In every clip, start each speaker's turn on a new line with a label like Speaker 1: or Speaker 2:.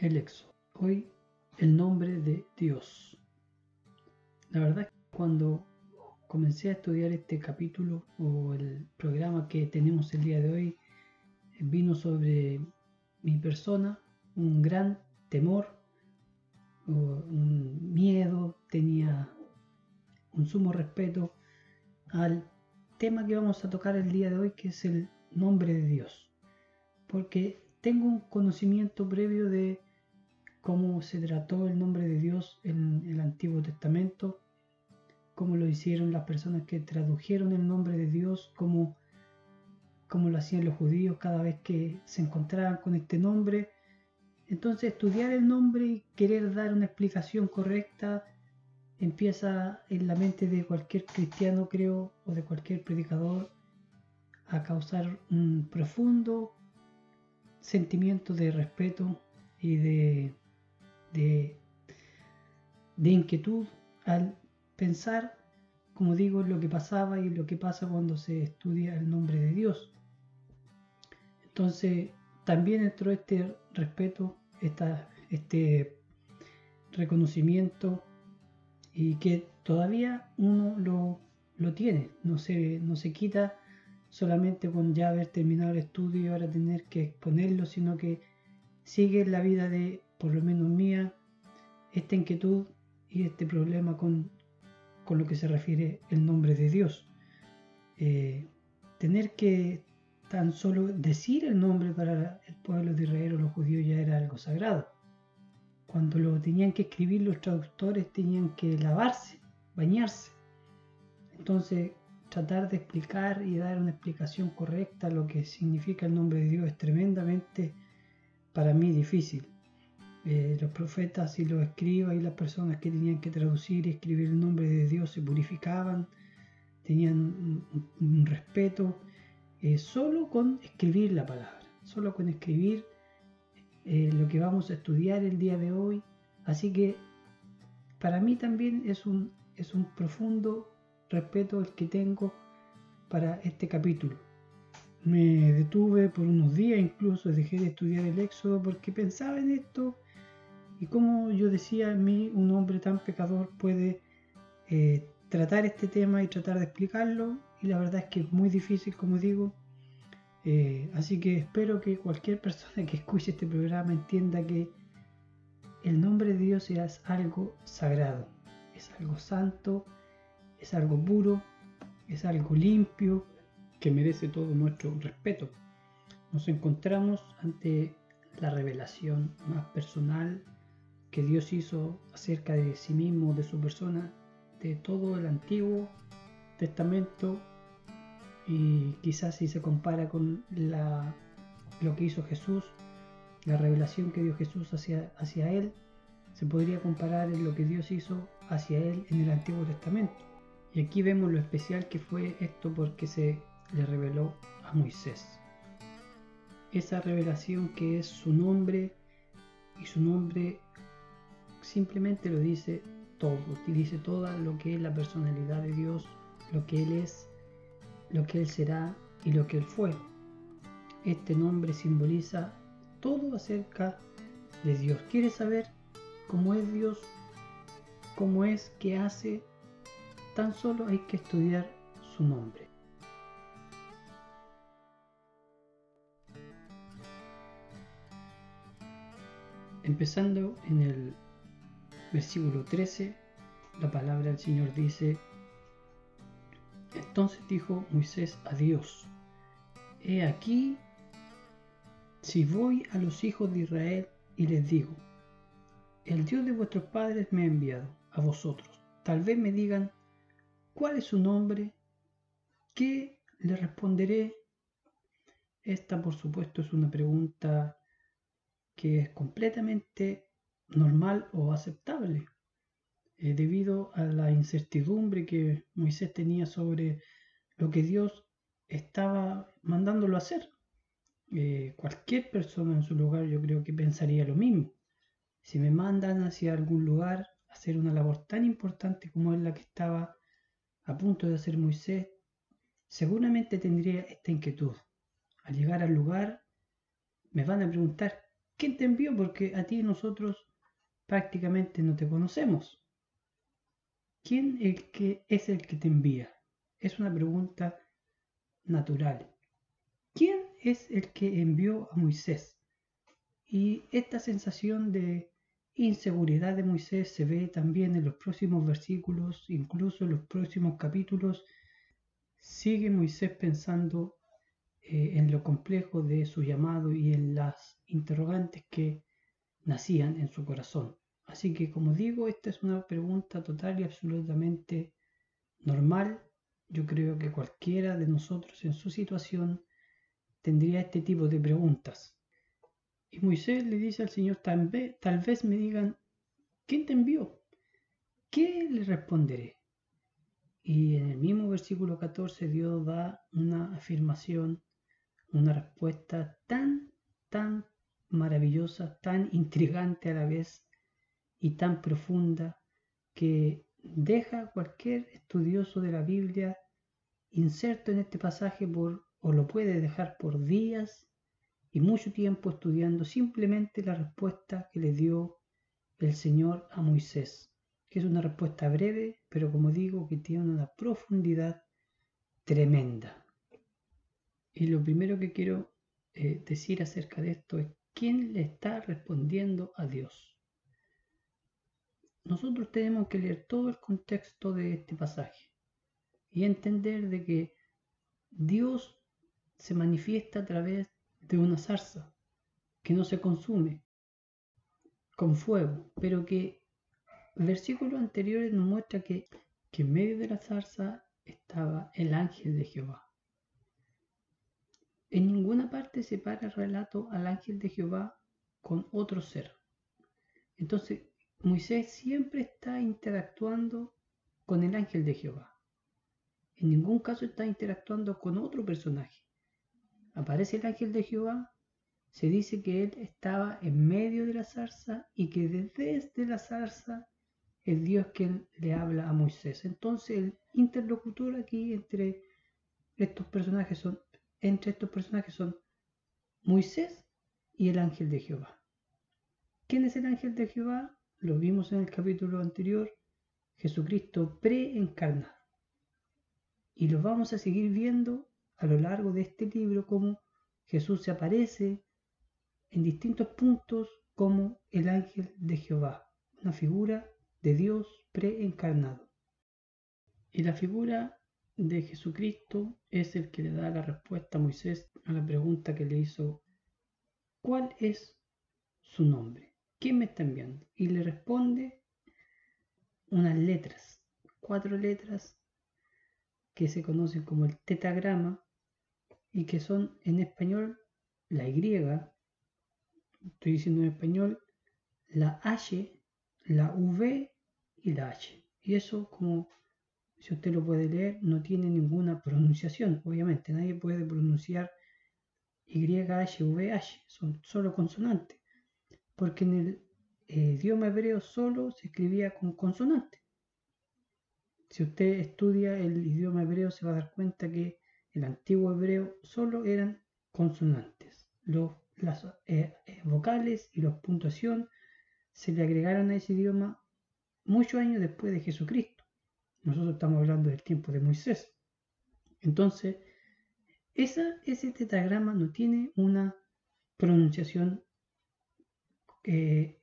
Speaker 1: el Éxodo. Hoy el nombre de Dios. La verdad que cuando comencé a estudiar este capítulo o el programa que tenemos el día de hoy, vino sobre mi persona un gran temor, un miedo, tenía un sumo respeto al tema que vamos a tocar el día de hoy, que es el nombre de Dios. Porque tengo un conocimiento previo de cómo se trató el nombre de Dios en el Antiguo Testamento, cómo lo hicieron las personas que tradujeron el nombre de Dios, cómo, cómo lo hacían los judíos cada vez que se encontraban con este nombre. Entonces estudiar el nombre y querer dar una explicación correcta empieza en la mente de cualquier cristiano, creo, o de cualquier predicador, a causar un profundo sentimiento de respeto y de, de, inquietud al pensar, como digo, lo que pasaba y lo que pasa cuando se estudia el nombre de Dios. Entonces, también entró este respeto, esta, este reconocimiento y que todavía uno lo, lo tiene, no se, no se quita solamente con ya haber terminado el estudio y ahora tener que exponerlo, sino que sigue la vida de, por lo menos mía, esta inquietud y este problema con, con lo que se refiere el nombre de Dios. Eh, tener que tan solo decir el nombre para el pueblo de Israel o los judíos ya era algo sagrado. Cuando lo tenían que escribir los traductores tenían que lavarse, bañarse. Entonces, tratar de explicar y dar una explicación correcta a lo que significa el nombre de Dios es tremendamente para mí difícil. Eh, los profetas y los escribas y las personas que tenían que traducir y escribir el nombre de Dios se purificaban, tenían un, respeto eh, solo con escribir la palabra, solo con escribir eh, lo que vamos a estudiar el día de hoy. Así que para mí también es un, es un profundo respeto el que tengo para este capítulo. Me detuve por unos días, incluso dejé de estudiar el Éxodo porque pensaba en esto y como yo decía, en mí un hombre tan pecador puede eh, tratar este tema y tratar de explicarlo y la verdad es que es muy difícil, como digo, eh, así que espero que cualquier persona que escuche este programa entienda que el nombre de Dios es algo sagrado, es algo santo, es algo puro, es algo limpio, que merece todo nuestro respeto. Nos encontramos ante la revelación más personal que Dios hizo acerca de sí mismo, de su persona, de todo el Antiguo Testamento y quizás si se compara con lo que hizo Jesús, la revelación que dio Jesús hacia, hacia él, se podría comparar en lo que Dios hizo hacia él en el Antiguo Testamento. Y aquí vemos lo especial que fue esto porque se le reveló a Moisés. Esa revelación que es su nombre y su nombre simplemente lo dice todo, dice todo lo que es la personalidad de Dios, lo que Él es lo que Él será y lo que Él fue. Este nombre simboliza todo acerca de Dios. ¿Quieres saber cómo es Dios? ¿Cómo es que hace? Tan solo hay que estudiar su nombre. Empezando en el versículo 13, la palabra del Señor dice, entonces dijo Moisés a Dios, He aquí, si voy a los hijos de Israel y les digo, el Dios de vuestros padres me ha enviado a vosotros, tal vez me digan, ¿cuál es su nombre? ¿Qué le responderé? Esta, por supuesto, es una pregunta que es completamente normal o aceptable. Eh, debido a la incertidumbre que Moisés tenía sobre lo que Dios estaba mandándolo a hacer. Eh, cualquier persona en su lugar yo creo que pensaría lo mismo. Si me mandan hacia algún lugar a hacer una labor tan importante como es la que estaba a punto de hacer Moisés, seguramente tendría esta inquietud. Al llegar al lugar me van a preguntar, ¿quién te envió? Porque a ti y nosotros prácticamente no te conocemos. ¿Quién el que es el que te envía? Es una pregunta natural. ¿Quién es el que envió a Moisés? Y esta sensación de inseguridad de Moisés se ve también en los próximos versículos, incluso en los próximos capítulos. Sigue Moisés pensando eh, en lo complejo de su llamado y en las interrogantes que nacían en su corazón. Así que como digo, esta es una pregunta total y absolutamente normal. Yo creo que cualquiera de nosotros en su situación tendría este tipo de preguntas. Y Moisés le dice al Señor, tal vez, tal vez me digan, ¿quién te envió? ¿Qué le responderé? Y en el mismo versículo 14 Dios da una afirmación, una respuesta tan, tan maravillosa, tan intrigante a la vez y tan profunda que deja cualquier estudioso de la Biblia inserto en este pasaje por, o lo puede dejar por días y mucho tiempo estudiando simplemente la respuesta que le dio el Señor a Moisés, que es una respuesta breve, pero como digo, que tiene una profundidad tremenda. Y lo primero que quiero eh, decir acerca de esto es quién le está respondiendo a Dios. Nosotros tenemos que leer todo el contexto de este pasaje y entender de que Dios se manifiesta a través de una zarza que no se consume con fuego, pero que versículos anteriores nos muestra que, que en medio de la zarza estaba el ángel de Jehová. En ninguna parte se para el relato al ángel de Jehová con otro ser. Entonces, Moisés siempre está interactuando con el ángel de Jehová. En ningún caso está interactuando con otro personaje aparece el ángel de Jehová, se dice que él estaba en medio de la zarza y que desde la zarza es Dios quien le habla a Moisés. Entonces el interlocutor aquí entre estos personajes son, entre estos personajes son Moisés y el ángel de Jehová. ¿Quién es el ángel de Jehová? Lo vimos en el capítulo anterior, Jesucristo preencarnado. Y lo vamos a seguir viendo a lo largo de este libro cómo Jesús se aparece en distintos puntos como el ángel de Jehová, una figura de Dios preencarnado. Y la figura de Jesucristo es el que le da la respuesta a Moisés a la pregunta que le hizo, ¿cuál es su nombre? ¿Quién me está enviando? Y le responde unas letras, cuatro letras que se conocen como el tetagrama, y que son en español la Y, estoy diciendo en español, la H, la V y la H. Y eso, como si usted lo puede leer, no tiene ninguna pronunciación. Obviamente, nadie puede pronunciar Y, H, V, H. Son solo consonantes. Porque en el eh, idioma hebreo solo se escribía con consonante. Si usted estudia el idioma hebreo se va a dar cuenta que el antiguo hebreo solo eran consonantes. Los, las eh, eh, vocales y la puntuación se le agregaron a ese idioma muchos años después de Jesucristo. Nosotros estamos hablando del tiempo de Moisés. Entonces, ese tetragrama no tiene una pronunciación eh,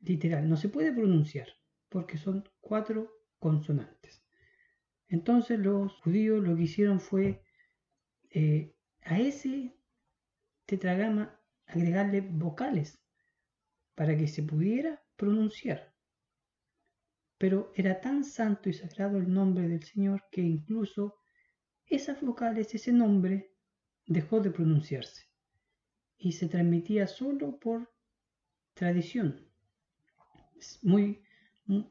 Speaker 1: literal. No se puede pronunciar porque son cuatro consonantes. Entonces los judíos lo que hicieron fue eh, a ese tetragrama agregarle vocales para que se pudiera pronunciar. Pero era tan santo y sagrado el nombre del Señor que incluso esas vocales, ese nombre, dejó de pronunciarse y se transmitía solo por tradición. Muy,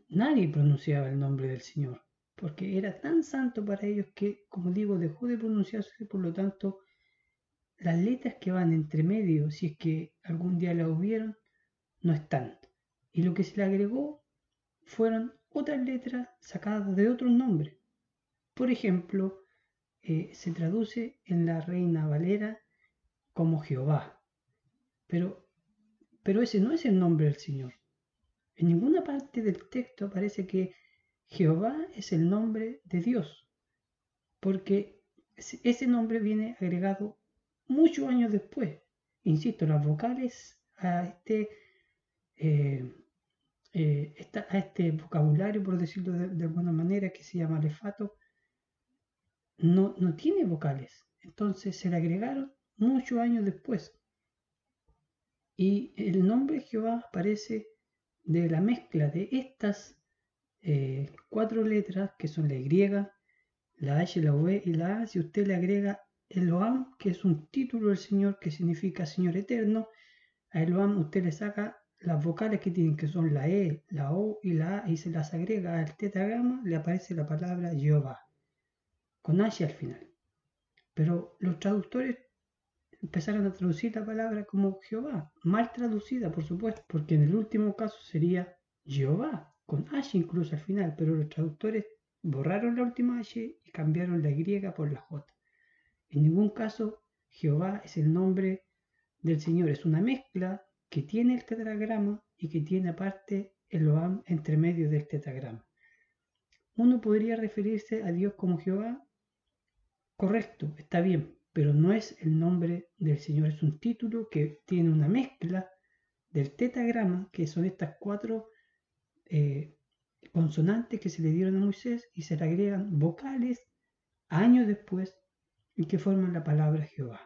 Speaker 1: nadie pronunciaba el nombre del Señor porque era tan santo para ellos que, como digo, dejó de pronunciarse, por lo tanto, las letras que van entre medio, si es que algún día las hubieron, no están. Y lo que se le agregó fueron otras letras sacadas de otros nombres. Por ejemplo, eh, se traduce en la Reina Valera como Jehová. Pero pero ese no es el nombre del Señor. En ninguna parte del texto aparece que Jehová es el nombre de Dios, porque ese nombre viene agregado muchos años después. Insisto, las vocales a este, eh, eh, a este vocabulario, por decirlo de, alguna manera, que se llama alefato, no, no tiene vocales. Entonces se le agregaron muchos años después. Y el nombre Jehová aparece de la mezcla de estas eh, cuatro letras que son la Y, la H, la V y la A. Si usted le agrega Eloham, que es un título del Señor que significa Señor eterno, a Eloham usted le saca las vocales que tienen, que son la E, la O y la A, y se las agrega al tetragrama, le aparece la palabra Jehová, con H al final. Pero los traductores empezaron a traducir la palabra como Jehová, mal traducida por supuesto, porque en el último caso sería Jehová, con H incluso al final, pero los traductores borraron la última H y cambiaron la Y por la J. En ningún caso Jehová es el nombre del Señor, es una mezcla que tiene el tetragrama y que tiene aparte el Loam entre medio del tetragrama. Uno podría referirse a Dios como Jehová, correcto, está bien, pero no es el nombre del Señor, es un título que tiene una mezcla del tetagrama, que son estas cuatro eh, consonantes que se le dieron a Moisés y se le agregan vocales años después y que forman la palabra Jehová.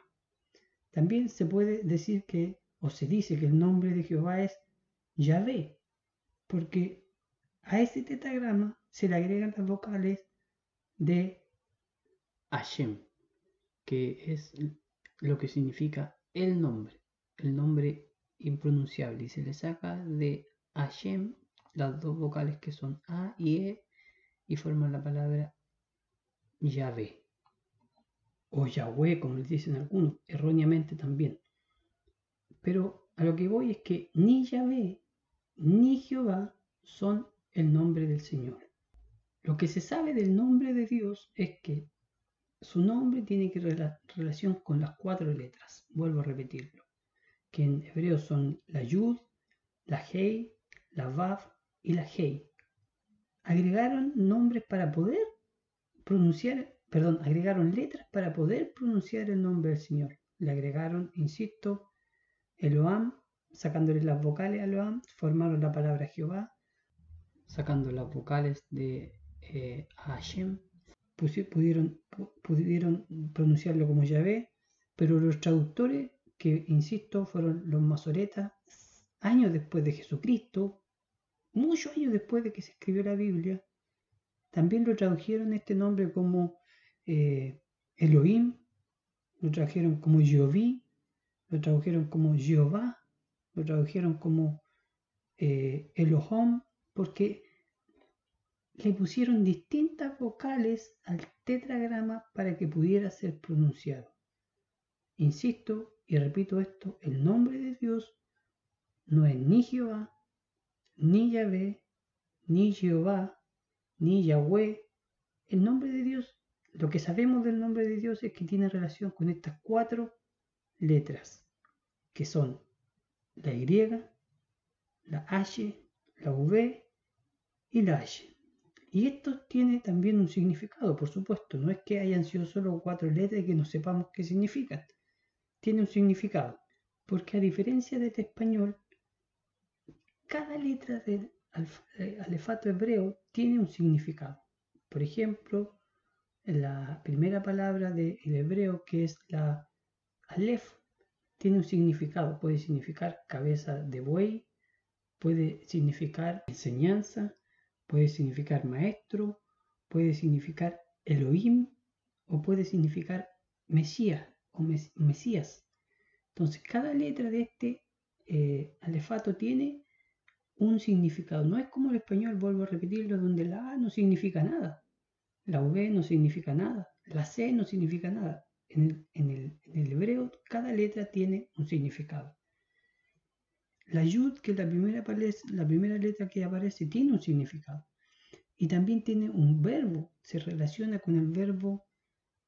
Speaker 1: También se puede decir que, o se dice que el nombre de Jehová es Yahvé, porque a ese tetagrama se le agregan las vocales de Hashem que es lo que significa el nombre, el nombre impronunciable, y se le saca de Hashem las dos vocales que son A y E y forman la palabra Yahvé o Yahweh, como le dicen algunos, erróneamente también. Pero a lo que voy es que ni Yahvé ni Jehová son el nombre del Señor. Lo que se sabe del nombre de Dios es que su nombre tiene que relación con las cuatro letras, vuelvo a repetirlo, que en hebreo son la Yud, la Hei, la Vav y la Hei. Agregaron nombres para poder pronunciar, perdón, agregaron letras para poder pronunciar el nombre del Señor. Le agregaron, insisto, Eloham, sacándole las vocales a Eloham, formaron la palabra Jehová, sacando las vocales de eh, Hashem, pudieron, pudieron pronunciarlo como Yahvé, pero los traductores, que insisto, fueron los masoretas, años después de Jesucristo, muchos años después de que se escribió la Biblia, también lo tradujeron este nombre como eh, Elohim, lo tradujeron como Jehoví, lo tradujeron como Jehová, lo tradujeron como eh, Elohim, porque le pusieron distintas vocales al tetragrama para que pudiera ser pronunciado. Insisto y repito esto, el nombre de Dios no es ni Jehová, ni Yahvé, ni Jehová, ni Yahweh. El nombre de Dios, lo que sabemos del nombre de Dios es que tiene relación con estas cuatro letras, que son la Y, la H, la V y la H. Y esto tiene también un significado, por supuesto. No es que hayan sido solo cuatro letras que no sepamos qué significan. Tiene un significado. Porque a diferencia de este español, cada letra del eh, alefato hebreo tiene un significado. Por ejemplo, la primera palabra del hebreo, que es la alef, tiene un significado. Puede significar cabeza de buey, puede significar enseñanza, Puede significar maestro, puede significar Elohim o puede significar Mesías o Mesías. Entonces cada letra de este eh, alefato tiene un significado. No es como el español, vuelvo a repetirlo, donde la A no significa nada, la V no significa nada, la C no significa nada. En el, hebreo cada letra tiene un significado. La yud, que es la primera, letra que aparece, tiene un significado. Y también tiene un verbo, se relaciona con el verbo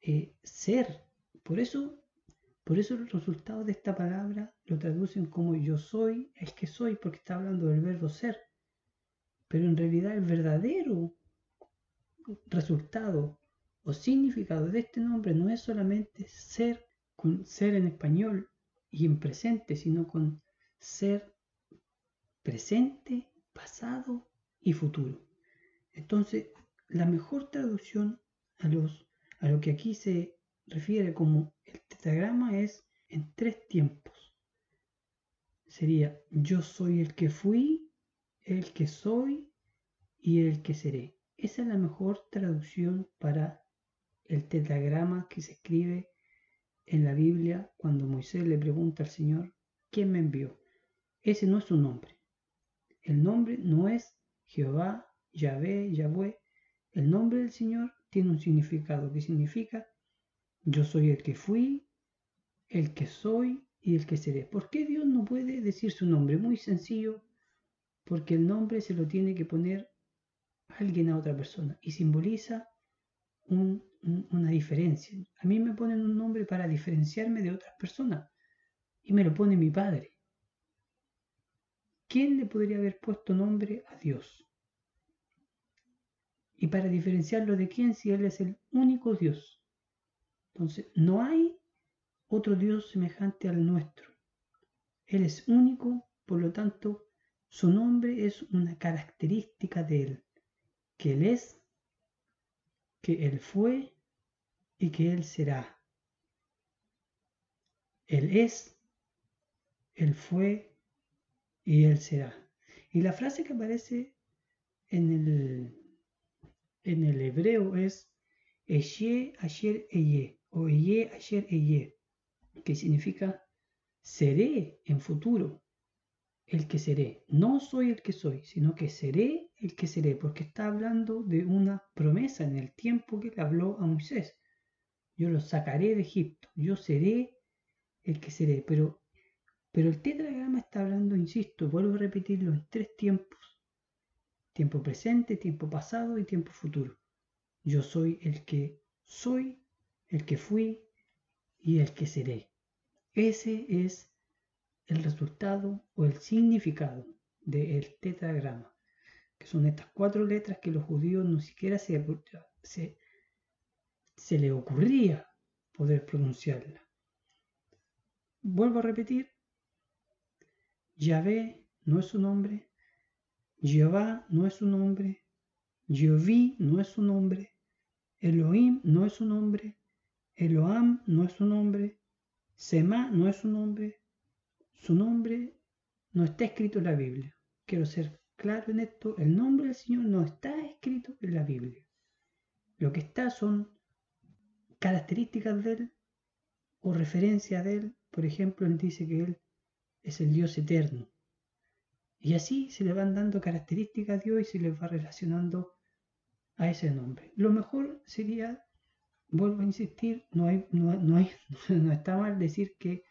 Speaker 1: eh, ser. Por eso Por eso el resultado de esta palabra lo traducen como yo soy el que soy, porque está hablando del verbo ser. Pero en realidad el verdadero resultado o significado de este nombre no es solamente ser con ser en español y en presente, sino con ser presente, pasado y futuro. Entonces, la mejor traducción a, los, a lo que aquí se refiere como el tetragrama es en tres tiempos. Sería yo soy el que fui, el que soy y el que seré. Esa es la mejor traducción para el tetragrama que se escribe en la Biblia cuando Moisés le pregunta al Señor, ¿quién me envió? Ese no es su nombre. El nombre no es Jehová, Yahvé, Yahweh. El nombre del Señor tiene un significado que significa yo soy el que fui, el que soy y el que seré. ¿Por qué Dios no puede decir su nombre? Muy sencillo, porque el nombre se lo tiene que poner alguien a otra persona y simboliza una diferencia. A mí me ponen un nombre para diferenciarme de otras personas y me lo pone mi padre. ¿Quién le podría haber puesto nombre a Dios? Y para diferenciarlo de quién si Él es el único Dios. Entonces, no hay otro Dios semejante al nuestro. Él es único, por lo tanto, su nombre es una característica de Él, que Él es que Él fue y que Él será. Él es, Él fue y Él será. Y la frase que aparece en el, en el hebreo es Eye ayer eye o Eye ayer eye, que significa seré en futuro el que seré. No soy el que soy, sino que seré el que seré, porque está hablando de una promesa en el tiempo que le habló a Moisés. Yo lo sacaré de Egipto, yo seré el que seré, pero, pero el tetragrama está hablando, insisto, vuelvo a repetirlo, en tres tiempos. Tiempo presente, tiempo pasado y tiempo futuro. Yo soy el que soy, el que fui y el que seré. Ese es el resultado o el significado del tetragrama que son estas cuatro letras que los judíos no siquiera se, se, se le ocurría poder pronunciarla. Vuelvo a repetir, Yahvé no es su nombre, Jehová no es su nombre, Jehoví no es su nombre, Elohim no es su nombre, Eloam no es su nombre, Sema no es su nombre, su nombre no está escrito en la Biblia. Quiero ser claro en esto, el nombre del Señor no está escrito en la Biblia. Lo que está son características de Él o referencia de Él. Por ejemplo, Él dice que Él es el Dios eterno. Y así se le van dando características a Dios y se le va relacionando a ese nombre. Lo mejor sería, vuelvo a insistir, no, hay, no, hay, no está mal decir que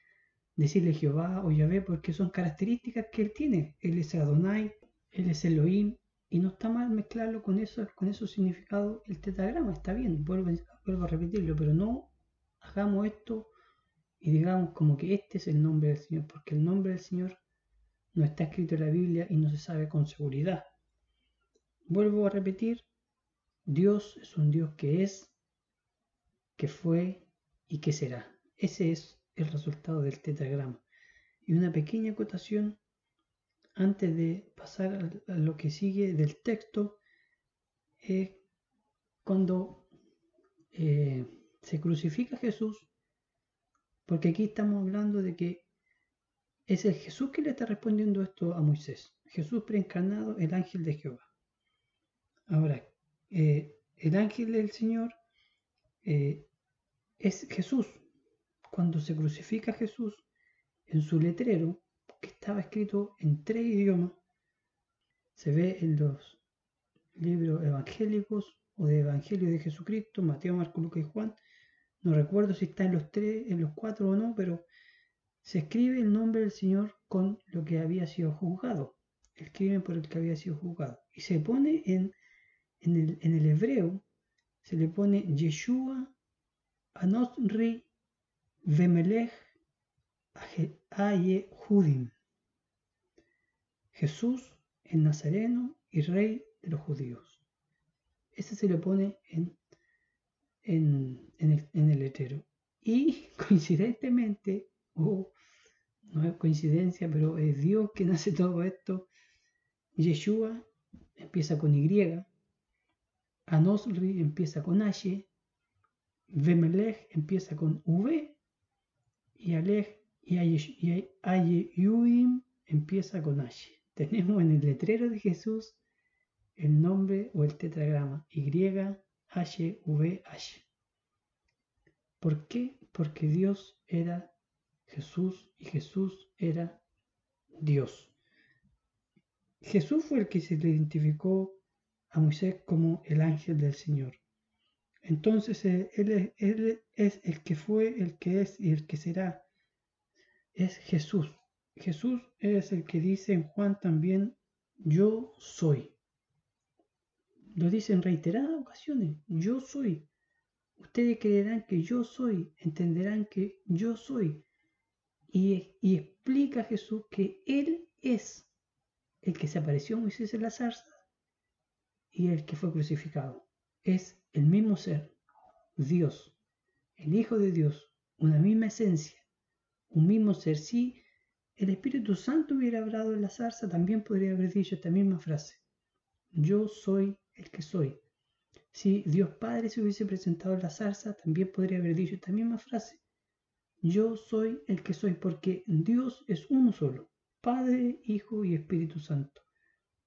Speaker 1: decirle Jehová o Yahvé porque son características que él tiene. Él es Adonai, él es Elohim, y no está mal mezclarlo con eso, con esos significados, el tetragrama, está bien, vuelvo, vuelvo a repetirlo, pero no hagamos esto y digamos como que este es el nombre del Señor, porque el nombre del Señor no está escrito en la Biblia y no se sabe con seguridad. Vuelvo a repetir, Dios es un Dios que es, que fue y que será. Ese es el resultado del tetragrama. Y una pequeña acotación antes de pasar a lo que sigue del texto, es cuando eh, se crucifica Jesús, porque aquí estamos hablando de que es el Jesús que le está respondiendo esto a Moisés. Jesús preencarnado, el ángel de Jehová. Ahora, eh, el ángel del Señor eh, es Jesús. Cuando se crucifica Jesús, en su letrero que estaba escrito en tres idiomas. Se ve en los libros evangélicos o de Evangelio de Jesucristo, Mateo, Marco, Lucas y Juan. No recuerdo si está en los tres, en los cuatro o no, pero se escribe el nombre del Señor con lo que había sido juzgado, el crimen por el que había sido juzgado. Y se pone en, en, el, en el hebreo, se le pone Yeshua Anosri Vemelech Judim. Jesús, el Nazareno y Rey de los judíos. Ese se le pone en, en, el, en el letrero. Y coincidentemente, o no es coincidencia, pero es Dios quien hace todo esto. Yeshua empieza con Y, Anosri empieza con H, Vemelech empieza con V y Alej y Ayeyuim empieza con H. Tenemos en el letrero de Jesús el nombre o el tetragrama YHVH. ¿Por qué? Porque Dios era Jesús y Jesús era Dios. Jesús fue el que se le identificó a Moisés como el ángel del Señor. Entonces él, él, es el que fue, el que es y el que será. Es Jesús. Jesús es el que dice en Juan también, yo soy. Lo dice en reiteradas ocasiones, yo soy. Ustedes creerán que yo soy, entenderán que yo soy. Y, y explica Jesús que Él es el que se apareció a Moisés en la zarza y el que fue crucificado. Es el mismo ser, Dios, el Hijo de Dios, una misma esencia, un mismo ser. Si el Espíritu Santo hubiera hablado en la zarza, también podría haber dicho esta misma frase. Yo soy el que soy. Si Dios Padre se hubiese presentado en la zarza, también podría haber dicho esta misma frase. Yo soy el que soy, porque Dios es uno solo, Padre, Hijo y Espíritu Santo.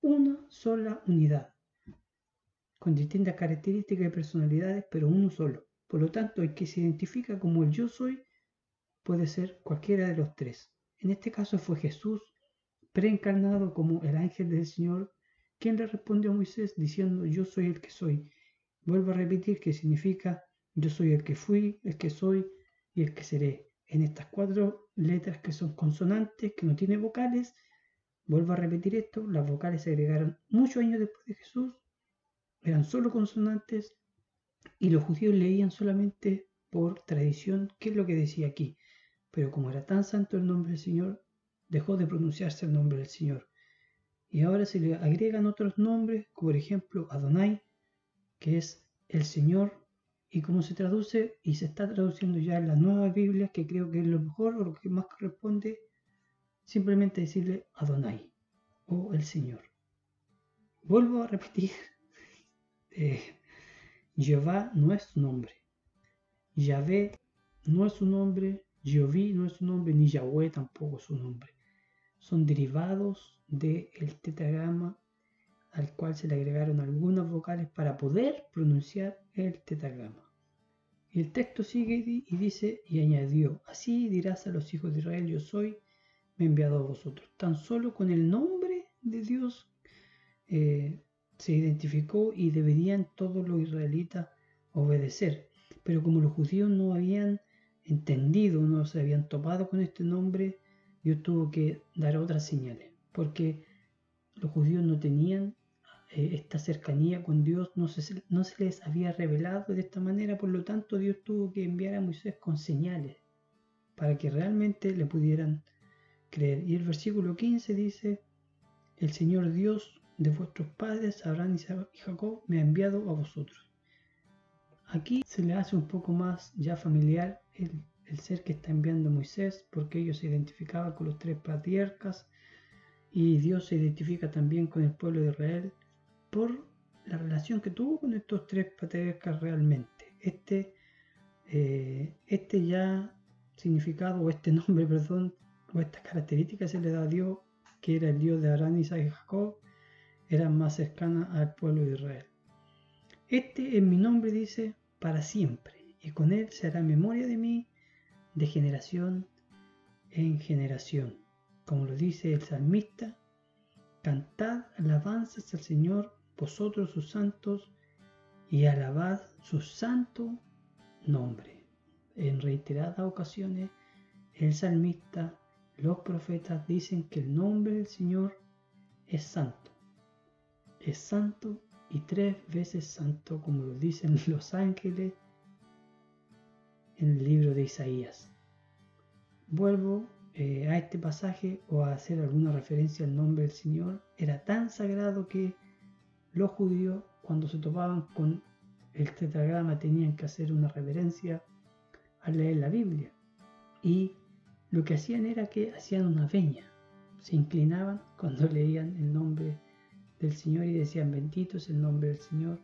Speaker 1: Una sola unidad con distintas características y personalidades, pero uno solo. Por lo tanto, el que se identifica como el yo soy puede ser cualquiera de los tres. En este caso fue Jesús, preencarnado como el ángel del Señor, quien le respondió a Moisés diciendo, yo soy el que soy. Vuelvo a repetir que significa, yo soy el que fui, el que soy y el que seré. En estas cuatro letras que son consonantes, que no tienen vocales, vuelvo a repetir esto, las vocales se agregaron muchos años después de Jesús eran solo consonantes y los judíos leían solamente por tradición qué es lo que decía aquí. Pero como era tan santo el nombre del Señor, dejó de pronunciarse el nombre del Señor. Y ahora se le agregan otros nombres, como por ejemplo Adonai, que es el Señor, y como se traduce y se está traduciendo ya en la nueva Biblia, que creo que es lo mejor o lo que más corresponde, simplemente decirle Adonai o el Señor. Vuelvo a repetir eh, Jehová no es su nombre. Yahvé no es su nombre. Jehoví no es su nombre, ni Yahweh tampoco es su nombre. Son derivados del tetragrama al cual se le agregaron algunas vocales para poder pronunciar el tetragrama. El texto sigue y dice, y añadió, así dirás a los hijos de Israel, yo soy, me he enviado a vosotros. Tan solo con el nombre de Dios eh, se identificó y deberían todos los israelitas obedecer. Pero como los judíos no habían entendido, no se habían topado con este nombre, Dios tuvo que dar otras señales, porque los judíos no tenían eh, esta cercanía con Dios, no se, no se les había revelado de esta manera, por lo tanto Dios tuvo que enviar a Moisés con señales para que realmente le pudieran creer. Y el versículo 15 dice, el Señor Dios de vuestros padres, Abraham, y Jacob, me ha enviado a vosotros. Aquí se le hace un poco más ya familiar el, ser que está enviando Moisés, porque ellos se identificaban con los tres patriarcas y Dios se identifica también con el pueblo de Israel por la relación que tuvo con estos tres patriarcas realmente. Este, eh, este ya significado o este nombre, perdón, o estas características se le da a Dios, que era el Dios de Abraham, Isaac y Jacob, eran más cercanas al pueblo de Israel. Este en mi nombre dice para siempre, y con él se hará memoria de mí de generación en generación. Como lo dice el salmista, cantad alabanzas al Señor, vosotros sus santos, y alabad su santo nombre. En reiteradas ocasiones, el salmista, los profetas dicen que el nombre del Señor es santo es santo y tres veces santo, como lo dicen los ángeles en el libro de Isaías. Vuelvo eh, a este pasaje o a hacer alguna referencia al nombre del Señor era tan sagrado que los judíos cuando se topaban con el tetragrama tenían que hacer una reverencia al leer la Biblia. Y lo que hacían era que hacían una veña, se inclinaban cuando leían el nombre del Señor y decían bendito es el nombre del Señor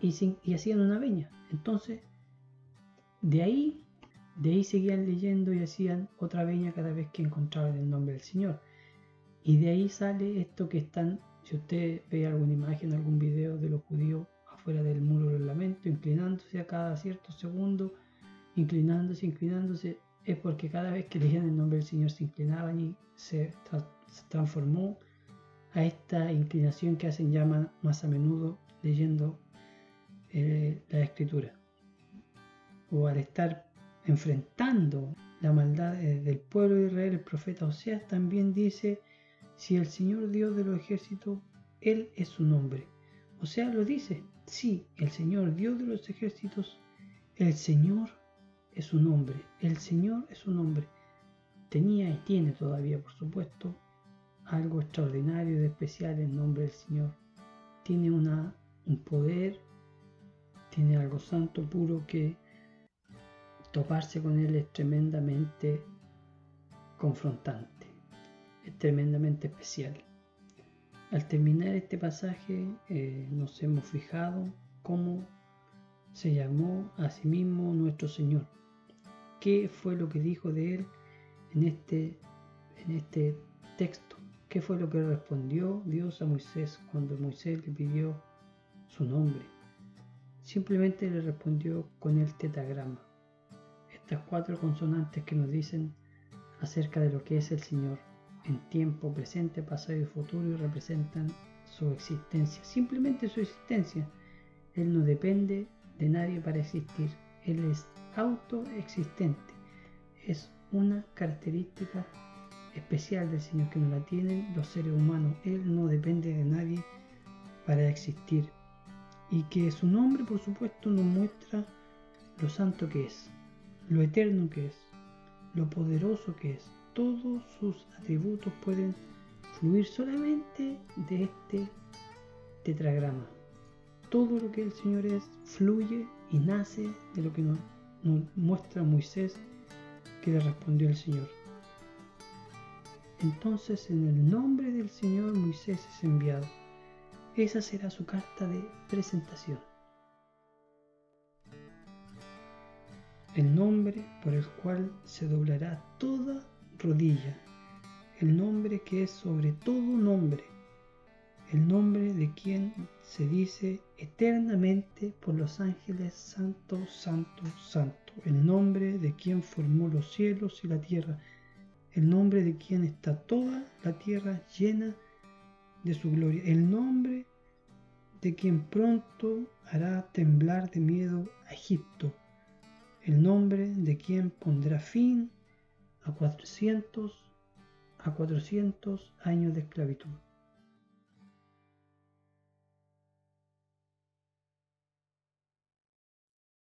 Speaker 1: y, y hacían una veña. Entonces, de ahí de ahí seguían leyendo y hacían otra veña cada vez que encontraban el nombre del Señor. Y de ahí sale esto que están, si usted ve alguna imagen, algún video de los judíos afuera del muro del lamento, inclinándose a cada cierto segundo, inclinándose, inclinándose, es porque cada vez que leían el nombre del Señor se inclinaban y se, transformó a esta inclinación que hacen llaman más a menudo leyendo eh, la escritura. O al estar enfrentando la maldad del pueblo de Israel, el profeta Oseas también dice, si el Señor Dios de los ejércitos, Él es su nombre. O sea, lo dice, sí, el Señor Dios de los ejércitos, el Señor es su nombre, el Señor es su nombre. Tenía y tiene todavía, por supuesto, algo extraordinario y especial en nombre del Señor. Tiene una, un poder, tiene algo santo, puro que toparse con él es tremendamente confrontante, es tremendamente especial. Al terminar este pasaje eh, nos hemos fijado cómo se llamó a sí mismo nuestro Señor. ¿Qué fue lo que dijo de él en este, en este texto? ¿Qué fue lo que respondió Dios a Moisés cuando Moisés le pidió su nombre? Simplemente le respondió con el tetagrama estas cuatro consonantes que nos dicen acerca de lo que es el Señor en tiempo presente, pasado y futuro y representan su existencia, simplemente su existencia. Él no depende de nadie para existir, Él es autoexistente. Es una característica especial del Señor que no la tienen los seres humanos. Él no depende de nadie para existir. Y que su nombre, por supuesto, nos muestra lo santo que es lo eterno que es, lo poderoso que es. Todos sus atributos pueden fluir solamente de este tetragrama. Todo lo que el Señor es fluye y nace de lo que nos, muestra Moisés que le respondió el Señor. Entonces en el nombre del Señor Moisés es enviado. Esa será su carta de presentación. El nombre por el cual se doblará toda rodilla, el nombre que es sobre todo nombre, el nombre de quien se dice eternamente por los ángeles santo, santo, santo, el nombre de quien formó los cielos y la tierra, el nombre de quien está toda la tierra llena de su gloria, el nombre de quien pronto hará temblar de miedo a Egipto, el nombre de quien pondrá fin a 400, a 400 años de esclavitud.